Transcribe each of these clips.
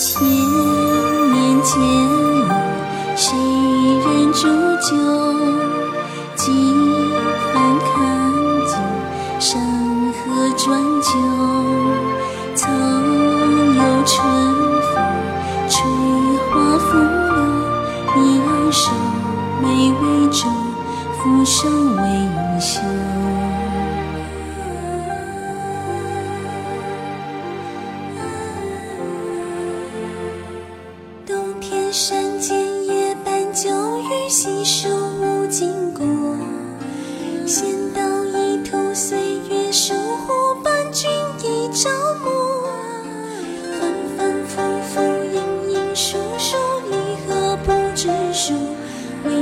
千年间有谁人煮酒？几番看尽山河转旧。曾有春风吹花拂柳，一昂首，眉为皱，俯首为羞。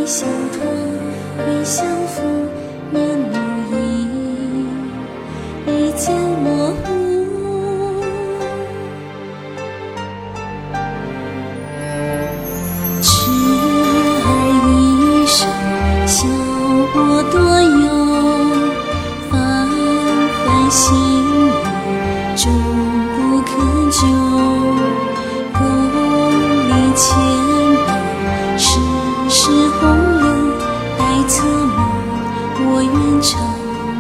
相同，未相负，面无影，一见模糊。痴爱一生，笑我多忧。泛泛心意，